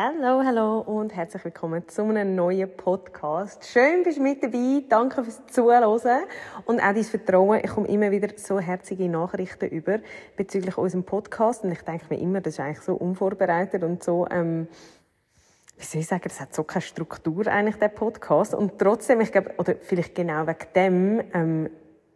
Hallo, hallo und herzlich willkommen zu einem neuen Podcast. Schön, bist du mit dabei. Danke fürs Zuhören und auch dein Vertrauen. Ich komme immer wieder so herzige Nachrichten über bezüglich unserem Podcast und ich denke mir immer, das ist eigentlich so unvorbereitet und so, ähm, wie soll ich sagen, das hat so keine Struktur eigentlich, der Podcast. Und trotzdem, ich glaube, oder vielleicht genau wegen dem, ähm,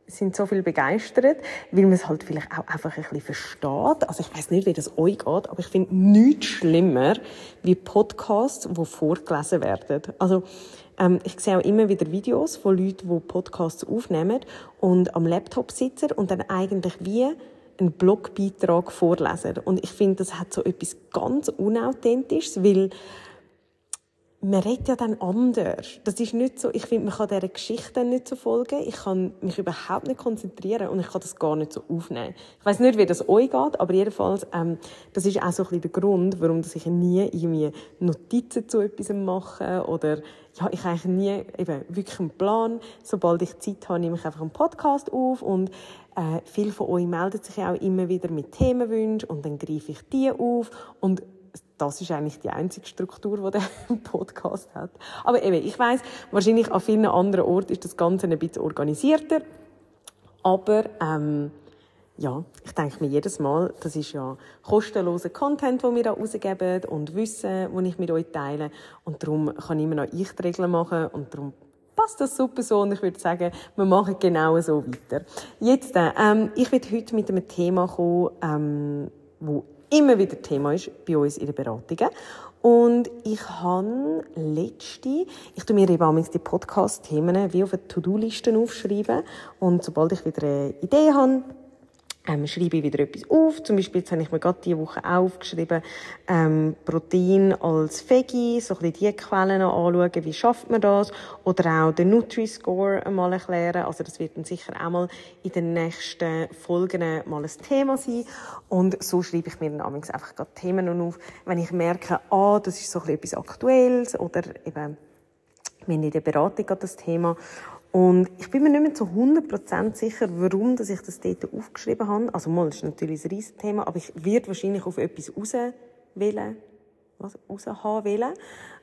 sind so viel begeistert, weil man es halt vielleicht auch einfach ein bisschen versteht. Also ich weiß nicht, wie das euch geht, aber ich finde nichts schlimmer wie Podcasts, die vorgelesen werden. Also ähm, ich sehe auch immer wieder Videos von Leuten, die Podcasts aufnehmen und am Laptop sitzen und dann eigentlich wie einen Blogbeitrag vorlesen. Und ich finde, das hat so etwas ganz Unauthentisches, weil man redet ja dann anders. Das ist nicht so, ich finde, man kann dieser Geschichte nicht so folgen. Ich kann mich überhaupt nicht konzentrieren und ich kann das gar nicht so aufnehmen. Ich weiß nicht, wie das euch geht, aber jedenfalls, ähm, das ist auch so ein bisschen der Grund, warum ich nie irgendwie Notizen zu etwas mache oder ja, ich eigentlich nie eben wirklich einen Plan. Sobald ich Zeit habe, nehme ich einfach einen Podcast auf und äh, viele von euch melden sich auch immer wieder mit Themenwünschen und dann greife ich die auf und das ist eigentlich die einzige Struktur, die der Podcast hat. Aber eben, ich weiß, wahrscheinlich an vielen anderen Orten ist das Ganze ein bisschen organisierter. Aber ähm, ja, ich denke mir jedes Mal, das ist ja kostenloser Content, den wir da rausgeben und Wissen, das ich mit euch teile. Und darum kann immer noch ich die Regeln machen und darum passt das super so und ich würde sagen, wir machen genau so weiter. Jetzt, ähm, ich werde heute mit einem Thema kommen, ähm, wo immer wieder Thema ist bei uns in den Beratungen. Und ich habe letzte, ich tue mir eben die Podcast-Themen wie auf eine To-Do-Liste aufschreiben. Und sobald ich wieder eine Idee habe, ähm, schreibe ich wieder etwas auf. Zum Beispiel, jetzt habe ich mir gerade diese Woche aufgeschrieben, ähm, Protein als Veggie, so ein bisschen die Quellen anschauen, wie schafft man das? Oder auch den Nutri-Score einmal erklären. Also das wird dann sicher auch mal in den nächsten Folgen mal ein Thema sein. Und so schreibe ich mir dann einfach gerade Themen auf, wenn ich merke, ah, das ist so ein bisschen etwas Aktuelles oder eben, haben in der Beratung das Thema und ich bin mir nicht mehr zu 100% sicher, warum dass ich das dort aufgeschrieben habe. Also mal, das ist natürlich ein riesiges Thema, aber ich werde wahrscheinlich auf etwas raus wählen, was, raus haben wollen,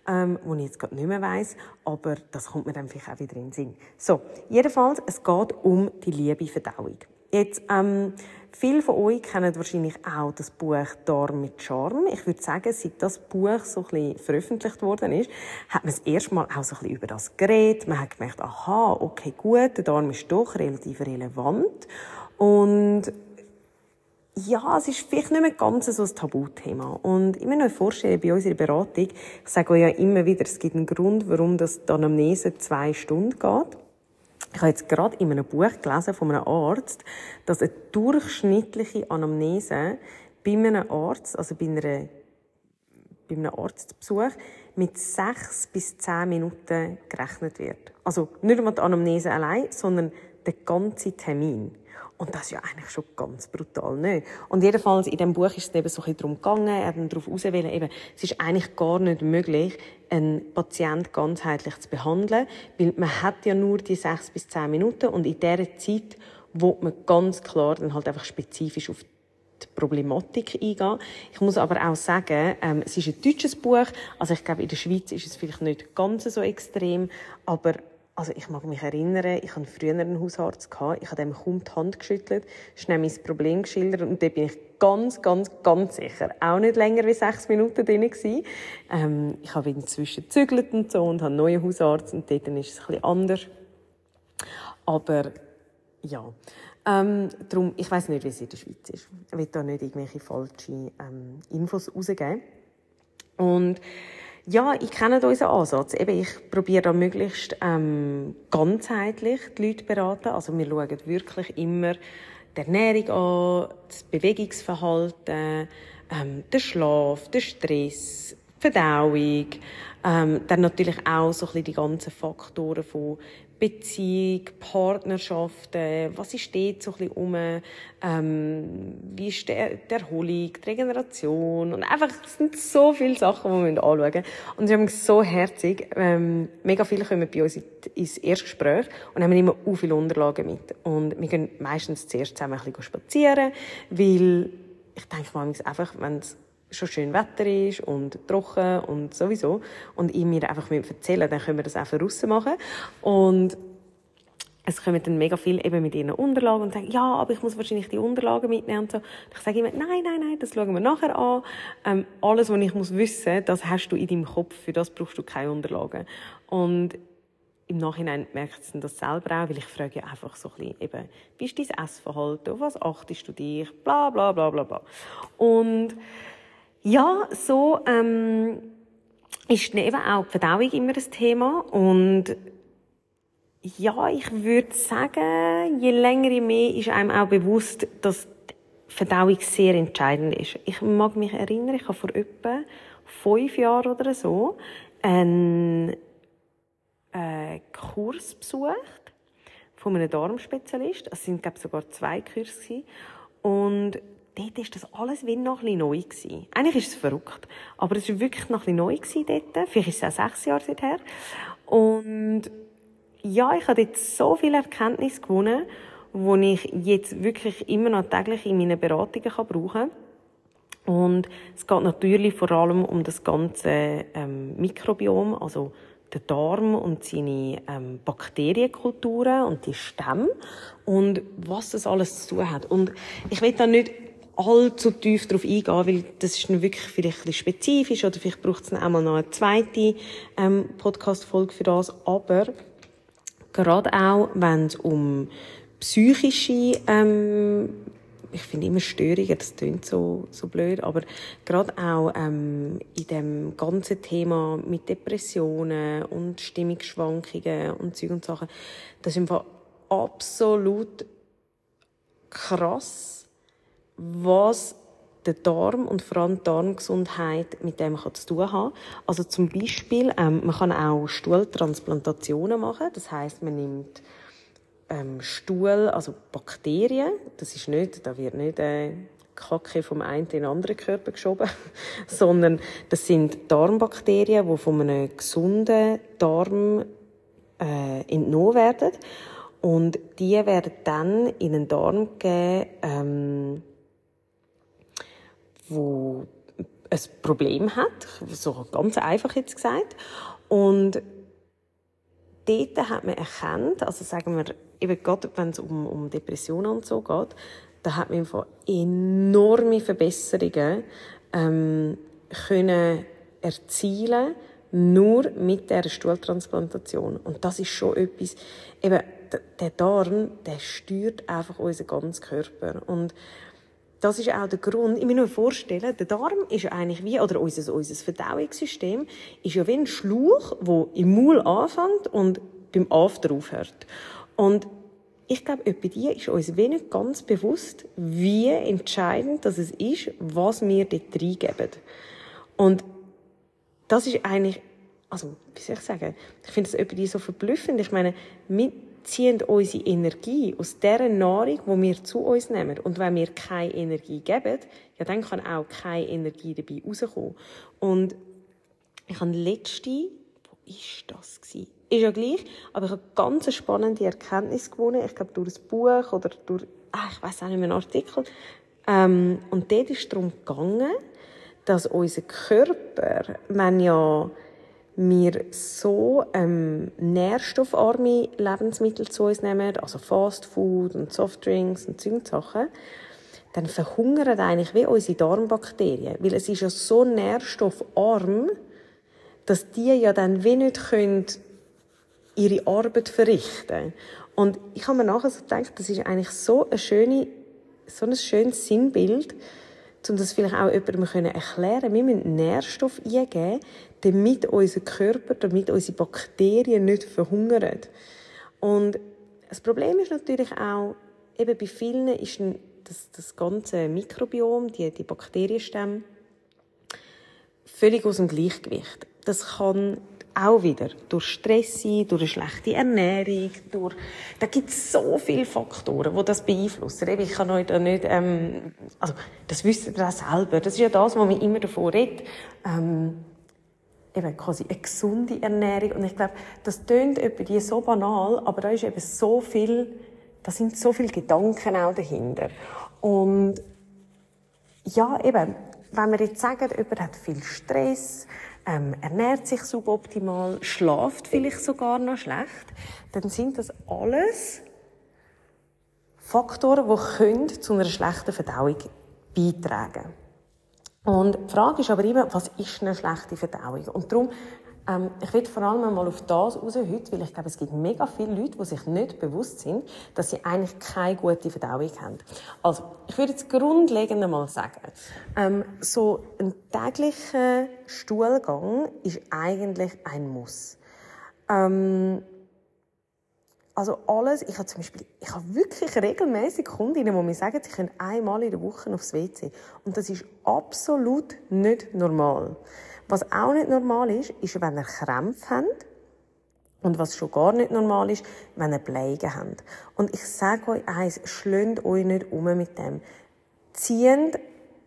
ähm, wo ich jetzt gerade nicht mehr weiss, aber das kommt mir dann vielleicht auch wieder in den Sinn. So, jedenfalls, es geht um die liebe Verdauung. Jetzt, ähm, Viele von euch kennen wahrscheinlich auch das Buch Darm mit Charme. Ich würde sagen, seit das Buch so ein bisschen veröffentlicht worden ist, hat man das erste Mal auch so ein bisschen über das geredet. Man hat gemerkt, aha, okay, gut, der Darm ist doch relativ relevant. Und ja, es ist vielleicht nicht mehr ganz so ein Tabuthema. Und ich mir noch vorstellen, bei unserer Beratung, ich sage euch ja immer wieder, es gibt einen Grund, warum das die Anamnese zwei Stunden geht. Ich habe jetzt gerade in einem Buch gelesen von einem Arzt, dass eine durchschnittliche Anamnese bei einem Arzt, also bei, einer, bei einem Arztbesuch, mit sechs bis zehn Minuten gerechnet wird. Also nicht nur die Anamnese allein, sondern der ganze Termin. Und das ist ja eigentlich schon ganz brutal, nicht? Und jedenfalls in dem Buch ist es eben so ein bisschen darum gegangen, er hat darauf auswählen, eben, es ist eigentlich gar nicht möglich, einen Patient ganzheitlich zu behandeln, weil man hat ja nur die sechs bis zehn Minuten und in dieser Zeit wo man ganz klar dann halt einfach spezifisch auf die Problematik eingehen. Ich muss aber auch sagen, ähm, es ist ein deutsches Buch, also ich glaube, in der Schweiz ist es vielleicht nicht ganz so extrem, aber also ich mag mich erinnern, ich hatte früher einen Hausarzt, gehabt, ich habe dem kaum die Hand geschüttelt, schnell mein Problem geschildert und da bin ich ganz, ganz, ganz sicher auch nicht länger als sechs Minuten drin gewesen. Ähm, ich habe inzwischen gezügelt und so und habe einen neuen Hausarzt und dort ist es ein bisschen anders. Aber ja, ähm, darum, ich weiß nicht, wie es in der Schweiz ist. Ich will da nicht irgendwelche falschen ähm, Infos rausgeben. Und ja, ich kenne unseren Ansatz. Eben, ich probiere da möglichst ähm, ganzheitlich die Leute beraten. Also wir schauen wirklich immer die Ernährung an, das Bewegungsverhalten, ähm, den Schlaf, den Stress, die Verdauung, Ähm, dann natürlich auch so ein bisschen die ganzen Faktoren von Beziehung, Partnerschaften, was ist dort so ein bisschen um, ähm, wie ist der, die Erholung, die Regeneration und einfach, es sind so viele Sachen, die wir anschauen müssen. Und sie haben so herzig, ähm, mega viele kommen bei uns ins Erstgespräch und haben immer so viele Unterlagen mit. Und wir gehen meistens zuerst zusammen ein bisschen spazieren, weil ich denke mal einfach, wenn es schon schön Wetter ist und trocken und sowieso und ich mir einfach erzählen dann können wir das auch raus machen und es kommen dann mega viel eben mit ihren Unterlagen und sagen, ja, aber ich muss wahrscheinlich die Unterlagen mitnehmen und so. Und ich sage immer, nein, nein, nein, das schauen wir nachher an. Ähm, alles, was ich muss wissen, das hast du in deinem Kopf, für das brauchst du keine Unterlagen. Und im Nachhinein merkt sie das selber auch, weil ich frage ja einfach so ein bisschen, eben, wie ist dein Essverhalten, auf was achtest du dich, bla, bla, bla, bla, bla. Und ja, so ähm, ist eben auch die Verdauung immer ein Thema und ja, ich würde sagen, je länger, je mehr ist einem auch bewusst, dass die Verdauung sehr entscheidend ist. Ich mag mich erinnern, ich habe vor etwa fünf Jahren oder so einen äh, Kurs besucht von einem Darmspezialist. Es sind, glaube ich, sogar zwei Kurse. Und dort war das alles wie noch ein neu. Gewesen. Eigentlich ist es verrückt. Aber es war wirklich noch ein neu gewesen dort. Vielleicht ist es auch sechs Jahre seither. Und ja, ich habe dort so viel Erkenntnis gewonnen, wo ich jetzt wirklich immer noch täglich in meinen Beratungen kann brauchen kann. Und es geht natürlich vor allem um das ganze ähm, Mikrobiom, also der Darm und seine ähm, Bakterienkulturen und die Stämme und was das alles zu tun hat. Und ich will da nicht allzu tief darauf eingehen, weil das ist wirklich vielleicht ein bisschen spezifisch oder vielleicht braucht es dann auch mal noch eine zweite ähm, Podcast-Folge für das. Aber gerade auch, wenn es um psychische ähm, ich finde immer Störungen, das klingt so, so blöd, aber gerade auch ähm, in dem ganzen Thema mit Depressionen und Stimmungsschwankungen und Zeug und Sachen, das ist einfach absolut krass, was der Darm und vor allem die Darmgesundheit mit dem kann zu tun haben. Also zum Beispiel, ähm, man kann auch Stuhltransplantationen machen. Das heißt, man nimmt ähm, Stuhl, also Bakterien. Das ist nicht, da wird nicht äh, Kacke vom einen in den anderen Körper geschoben, sondern das sind Darmbakterien, die von einem gesunden Darm äh, entnommen werden. Und die werden dann in den Darm gegeben, ähm, wo ein Problem hat, so ganz einfach jetzt gesagt. Und dort hat man erkannt, also sagen wir, eben gerade wenn es um, um Depressionen und so geht, da hat man von enorme Verbesserungen ähm, können erzielen nur mit der Stuhltransplantation. Und das ist schon etwas, eben, der Darm, der steuert einfach unseren ganzen Körper. Und das ist auch der Grund. Ich muss mir vorstellen, der Darm ist ja eigentlich wie, oder unser, unser Verdauungssystem ist ja wie ein Schlauch, der im Maul anfängt und beim After aufhört. Und ich glaube, etwa die ist uns wenig ganz bewusst, wie entscheidend das es ist, was wir dort reingeben. Und das ist eigentlich, also, wie soll ich sagen, ich finde das etwa die so verblüffend. Ich meine, mit ziehen unsere Energie aus der Nahrung, die wir zu uns nehmen. Und wenn wir keine Energie geben, ja, dann kann auch keine Energie dabei rauskommen. Und ich habe letzte, wo ist das gewesen? Ist ja gleich, aber ich habe ganz eine spannende Erkenntnis gewonnen. Ich glaube, durch ein Buch oder durch, ah, ich weiß auch nicht mehr, einen Artikel. Ähm, und dort ist es darum gegangen, dass unser Körper, wenn ja wir so ähm, nährstoffarme Lebensmittel zu uns nehmen, also Fast Food und Softdrinks und solche Sachen, dann verhungern eigentlich wie unsere Darmbakterien. Weil es ist ja so nährstoffarm, dass die ja dann wie nicht können ihre Arbeit verrichten Und ich habe mir nachher so gedacht, das ist eigentlich so, eine schöne, so ein schönes Sinnbild, um das vielleicht auch jemandem erklären können. Wir müssen Nährstoff eingeben, damit unser Körper, damit unsere Bakterien nicht verhungern. Und das Problem ist natürlich auch, eben bei vielen ist das, das ganze Mikrobiom, die, die Bakterienstämme, völlig aus dem Gleichgewicht. Das kann auch wieder durch Stress durch eine schlechte Ernährung, durch, da gibt es so viele Faktoren, die das beeinflussen. Ich kann euch da nicht, ähm, also, das wisst ihr auch selber. Das ist ja das, was man immer davon redet. Ähm, eben quasi eine gesunde Ernährung. Und ich glaube, das tönt etwa so banal, aber da ist eben so viel, da sind so viele Gedanken auch dahinter. Und ja, eben, wenn wir jetzt sagen, jemand hat viel Stress, ähm, ernährt sich suboptimal, schlaft vielleicht sogar noch schlecht, dann sind das alles Faktoren, die können zu einer schlechten Verdauung beitragen Und die Frage ist aber immer, was ist eine schlechte Verdauung? Und darum ähm, ich will vor allem mal auf das raus heute, weil ich glaube, es gibt mega viele Leute, die sich nicht bewusst sind, dass sie eigentlich keine gute Verdauung haben. Also, ich würde jetzt grundlegend mal sagen, ähm, so ein täglicher Stuhlgang ist eigentlich ein Muss. Ähm, also alles, ich habe zum Beispiel, ich habe wirklich regelmäßig Kundinnen, die mir sagen, sie können einmal in der Woche aufs WC. Und das ist absolut nicht normal. Was auch nicht normal ist, ist, wenn ihr Krämpfe habt. Und was schon gar nicht normal ist, wenn ihr Bleigen habt. Und ich sage euch eins, schlönt euch nicht um mit dem. Zieht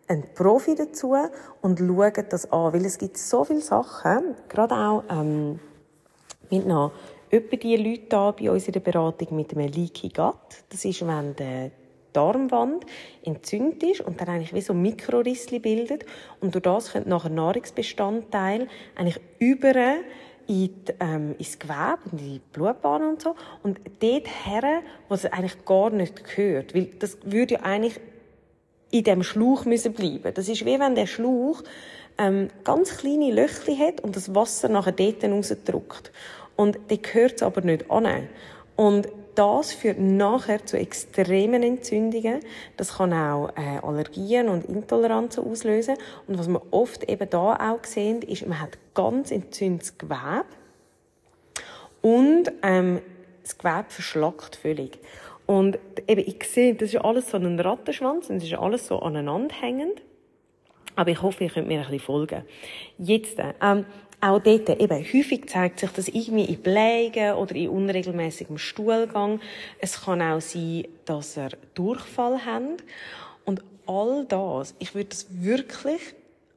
einen Profi dazu und schaut das an. Weil es gibt so viele Sachen, gerade auch, ähm, mit noch etwa die Leute da bei unserer Beratung mit einem Leaky Gut. Das ist, wenn der Darmwand entzündet ist und dann eigentlich wie so Mikrorissli bildet und durch das können nachher Nahrungsbestandteile eigentlich über in die, ähm, ins Gewebe und in die Blutbahn und so und dort her, wo es eigentlich gar nicht gehört, weil das würde ja eigentlich in dem Schlauch müssen bleiben. Das ist wie wenn der Schlauch ähm, ganz kleine Löchli hat und das Wasser nachher dort rausdrückt. Und die gehört es aber nicht an. Und das führt nachher zu extremen Entzündungen. Das kann auch äh, Allergien und Intoleranzen auslösen. Und was man oft eben da auch sehen, ist, man hat ganz entzündetes Gewebe und ähm, das Gewebe verschlackt völlig. Und eben, ich sehe, das ist alles so ein Rattenschwanz und es ist alles so aneinander hängend. Aber ich hoffe, ihr könnt mir ein bisschen folgen. Jetzt, ähm, auch dort eben, häufig zeigt sich das irgendwie in Blägen oder in unregelmäßigem Stuhlgang. Es kann auch sein, dass er Durchfall hat. Und all das, ich würde das wirklich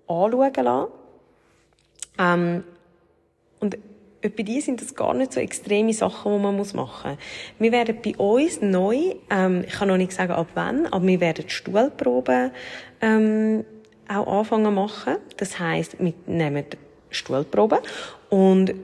anschauen lassen. Ähm, und bei dir sind das gar nicht so extreme Sachen, die man machen muss. Wir werden bei uns neu, ähm, ich kann noch nicht sagen ab wann, aber wir werden Stuhlproben ähm, auch anfangen machen. Das heisst, wir nehmen Stuhlproben und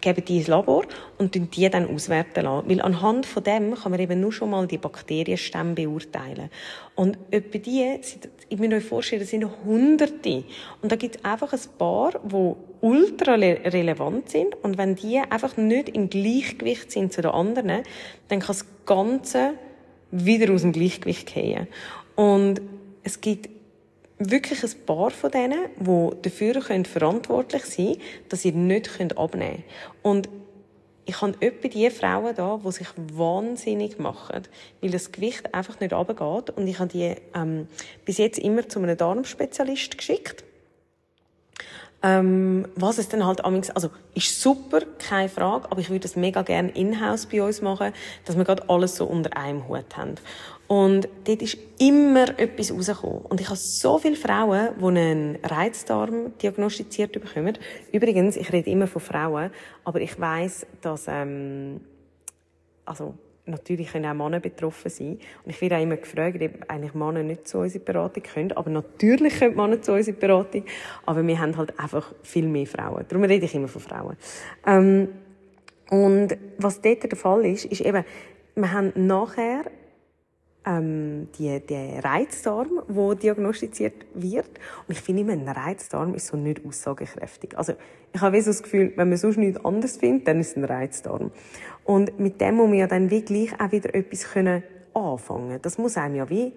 geben die ins Labor und die dann auswerten lassen. Weil anhand von dem kann man eben nur schon mal die Bakterienstämme beurteilen. Und etwa die, ich muss euch vorstellen, das sind Hunderte. Und da gibt es einfach ein paar, die ultra relevant sind. Und wenn die einfach nicht im Gleichgewicht sind zu den anderen, dann kann das Ganze wieder aus dem Gleichgewicht gehen. Und es gibt wirklich ein paar von denen, die dafür verantwortlich sein können, dass ihr nicht abnehmen könnt. Und ich habe etwa die Frauen da, die sich wahnsinnig machen, weil das Gewicht einfach nicht runtergeht. Und ich habe die ähm, bis jetzt immer zu einem Darmspezialist geschickt. Ähm, was es dann halt amigs, also, ist super, keine Frage, aber ich würde es mega gerne in-house bei uns machen, dass wir gerade alles so unter einem Hut haben. Und dort ist immer etwas rausgekommen. Und ich habe so viele Frauen, die einen Reizdarm diagnostiziert bekommen. Übrigens, ich rede immer von Frauen, aber ich weiß, dass, ähm, also, natürlich können auch Männer betroffen sein. Und ich werde auch immer gefragt, ob eigentlich Männer nicht zu unserer Beratung können. Aber natürlich können Männer zu unserer Beratung. Aber wir haben halt einfach viel mehr Frauen. Darum rede ich immer von Frauen. Ähm, und was dort der Fall ist, ist eben, wir haben nachher ähm, die, der Reizdarm, wo diagnostiziert wird. Und ich finde immer, ein Reizdarm ist so nicht aussagekräftig. Also ich habe so das Gefühl, wenn man sonst nichts anderes findet, dann ist es ein Reizdarm. Und mit dem muss man ja dann wie gleich auch wieder etwas können anfangen. Das muss einem ja wie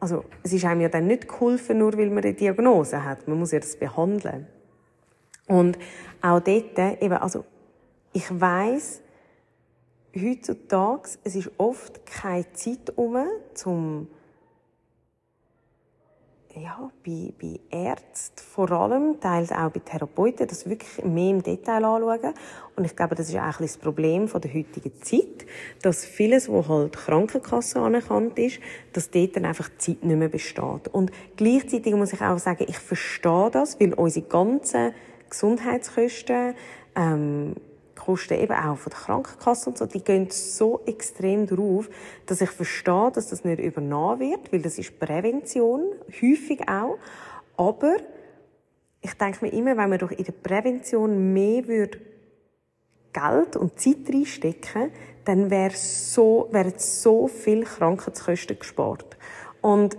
also es ist einem ja dann nicht geholfen, nur weil man eine Diagnose hat. Man muss ja das behandeln. Und auch dort eben, also ich weiß heutzutage, es ist oft keine Zeit um, zum ja, bei, bei Ärzten vor allem, teils auch bei Therapeuten, das wirklich mehr im Detail anschauen. Und ich glaube, das ist auch ein das Problem von der heutigen Zeit, dass vieles, wo halt Krankenkasse anerkannt ist, dass dort dann einfach die Zeit nicht mehr besteht. Und gleichzeitig muss ich auch sagen, ich verstehe das, weil unsere ganzen Gesundheitskosten, ähm, Kosten eben auch von der Krankenkasse und so, die gehen so extrem drauf, dass ich verstehe, dass das nicht übernommen wird, weil das ist Prävention, häufig auch. Aber ich denke mir immer, wenn man doch in der Prävention mehr würde Geld und Zeit reinstecken, dann wäre so, wären so viel Krankenkosten gespart. Und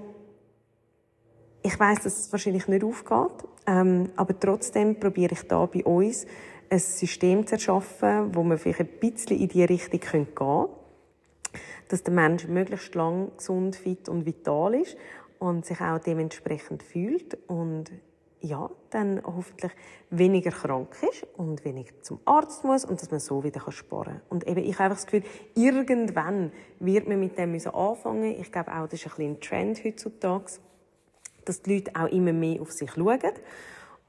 ich weiß, dass es wahrscheinlich nicht aufgeht, ähm, aber trotzdem probiere ich da bei uns ein System zu erschaffen, wo man vielleicht ein bisschen in die Richtung gehen könnte, dass der Mensch möglichst lang gesund, fit und vital ist und sich auch dementsprechend fühlt und ja, dann hoffentlich weniger krank ist und weniger zum Arzt muss und dass man so wieder sparen kann. Und eben, ich habe einfach das Gefühl, irgendwann wird man mit dem anfangen. Ich glaube auch, das ist ein, bisschen ein Trend heutzutage, dass die Leute auch immer mehr auf sich schauen.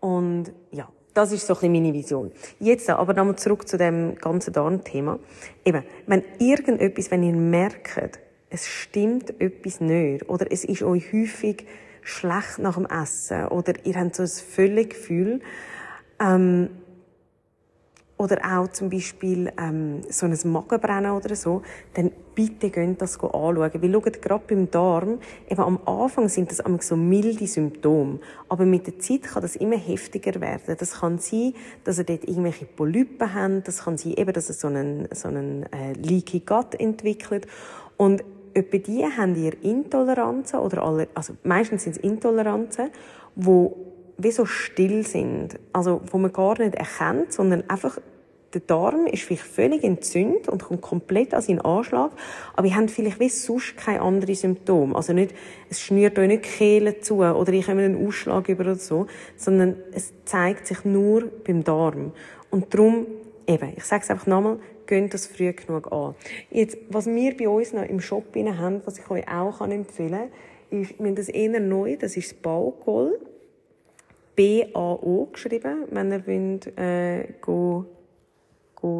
Und ja, das ist so ein bisschen meine Vision. Jetzt aber nochmal zurück zu dem ganzen Darmthema. Eben, wenn irgendetwas, wenn ihr merkt, es stimmt etwas nicht, oder es ist euch häufig schlecht nach dem Essen, oder ihr habt so ein Völlegefühl, ähm, oder auch zum Beispiel ähm, so ein Magenbrennen oder so, dann bitte geht das anschauen. Weil schaut, gerade beim Darm, eben am Anfang sind das so milde Symptome, aber mit der Zeit kann das immer heftiger werden. Das kann sein, dass ihr dort irgendwelche Polypen habt, das kann sein, eben, dass ihr so einen, so einen äh, Leaky Gut entwickelt und etwa die haben ihr Intoleranzen oder alle, also meistens sind es Intoleranzen, wo wie so still sind. Also, wo man gar nicht erkennt, sondern einfach der Darm ist vielleicht völlig entzündet und kommt komplett an seinen Anschlag, aber ihr habt vielleicht wie sonst keine anderen Symptome. Also nicht, es schnürt euch nicht die Kehle zu oder ich habe einen Ausschlag über oder so, sondern es zeigt sich nur beim Darm. Und darum, eben, ich sage es einfach nochmal, geht das früh genug an. Jetzt, was wir bei uns noch im Shop haben, was ich euch auch empfehlen kann, ist, wir haben das eher neu, das ist das Baukol. B-A-O geschrieben, wenn ihr wollt, äh, go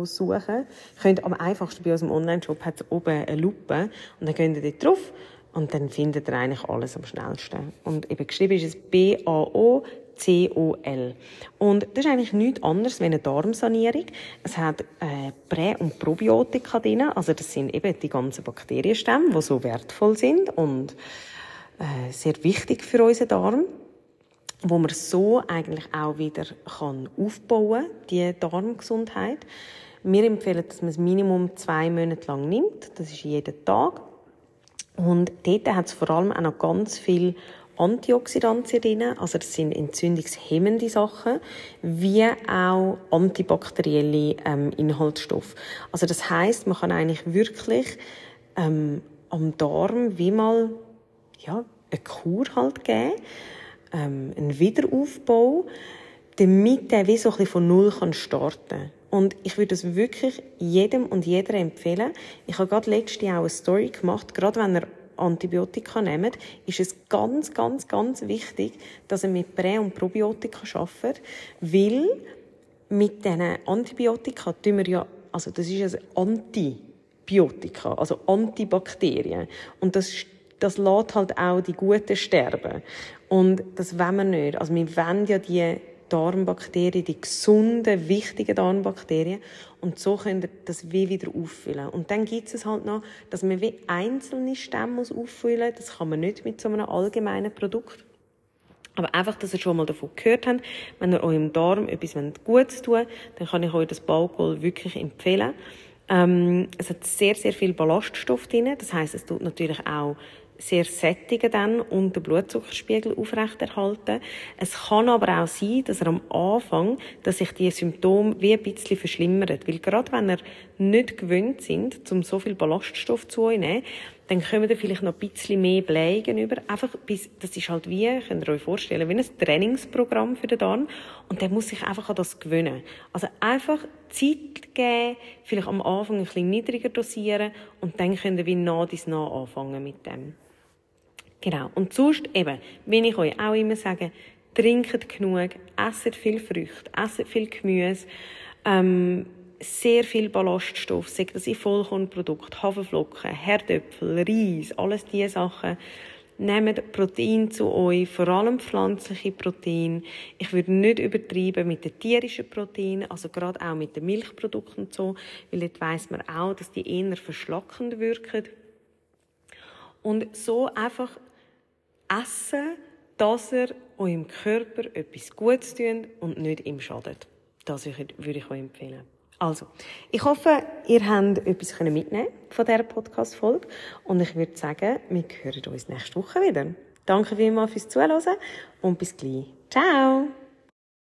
suchen. Ihr könnt am einfachsten bei unserem Online-Shop hat oben eine Lupe und dann geht ihr dort drauf und dann findet ihr eigentlich alles am schnellsten. Und eben geschrieben ist es B-A-O C-O-L. Und das ist eigentlich nichts anderes als eine Darmsanierung. Es hat äh, Prä- und Probiotika drin. Also das sind eben die ganzen Bakterienstämme, die so wertvoll sind und äh, sehr wichtig für unseren Darm wo man so eigentlich auch wieder kann aufbauen kann, die Darmgesundheit. Wir empfehlen, dass man es Minimum zwei Monate lang nimmt. Das ist jeden Tag. Und dort hat es vor allem auch noch ganz viel Antioxidantien drin, also das sind entzündungshemmende Sachen, wie auch antibakterielle ähm, Inhaltsstoffe. Also das heißt, man kann eigentlich wirklich ähm, am Darm wie mal ja, eine Kur halt geben ähm, einen Wiederaufbau, damit der wie so ein bisschen von Null kann starten Und ich würde es wirklich jedem und jeder empfehlen. Ich habe gerade letztes Jahr auch eine Story gemacht, gerade wenn er Antibiotika nehmt, ist es ganz, ganz, ganz wichtig, dass er mit Prä- und Probiotika arbeitet, weil mit diesen Antibiotika tun wir ja, also das ist ein Antibiotika, also Antibakterien. Und das, das lässt halt auch die Guten sterben. Und das wollen wir nicht. Also wir wollen ja die Darmbakterien, die gesunden, wichtigen Darmbakterien. Und so können wir das wie wieder auffüllen. Und dann gibt es halt noch, dass man wie einzelne Stämme auffüllen muss. Das kann man nicht mit so einem allgemeinen Produkt. Aber einfach, dass ihr schon mal davon gehört habt, wenn ihr eurem Darm etwas Gutes tun wollt, dann kann ich euch das Baukol wirklich empfehlen. Ähm, es hat sehr, sehr viel Ballaststoff drin. Das heißt, es tut natürlich auch sehr sättigen dann und den Blutzuckerspiegel aufrechterhalten. Es kann aber auch sein, dass er am Anfang, dass sich die Symptome wie ein bisschen verschlimmern. Weil gerade wenn er nicht gewöhnt sind, um so viel Ballaststoff zu nehmen, dann kommen da vielleicht noch ein bisschen mehr Blähen über. Einfach bis, das ist halt wie, könnt ihr euch vorstellen, wie ein Trainingsprogramm für den Darm. Und der muss sich einfach an das gewöhnen. Also einfach Zeit geben, vielleicht am Anfang ein bisschen niedriger dosieren und dann könnt ihr wie nah dies nah anfangen mit dem. Genau. Und sonst eben, wenn ich euch auch immer sage, trinkt genug, esset viel Früchte, esset viel Gemüse, ähm, sehr viel Ballaststoff, sei das in Vollkornprodukten, Haferflocken, Herdöpfel, Reis, alles diese Sachen. Nehmt Protein zu euch, vor allem pflanzliche Proteine. Ich würde nicht übertreiben mit den tierischen Proteinen, also gerade auch mit den Milchprodukten und so, weil dort weiss man auch, dass die eher verschlackend wirken. Und so einfach essen, dass er eurem Körper etwas Gutes tut und nicht ihm schadet. Das würde ich euch empfehlen. Also, ich hoffe, ihr habt etwas mitnehmen von dieser Podcast-Folge. Und ich würde sagen, wir hören uns nächste Woche wieder. Danke vielmals fürs Zuhören und bis gleich. Ciao!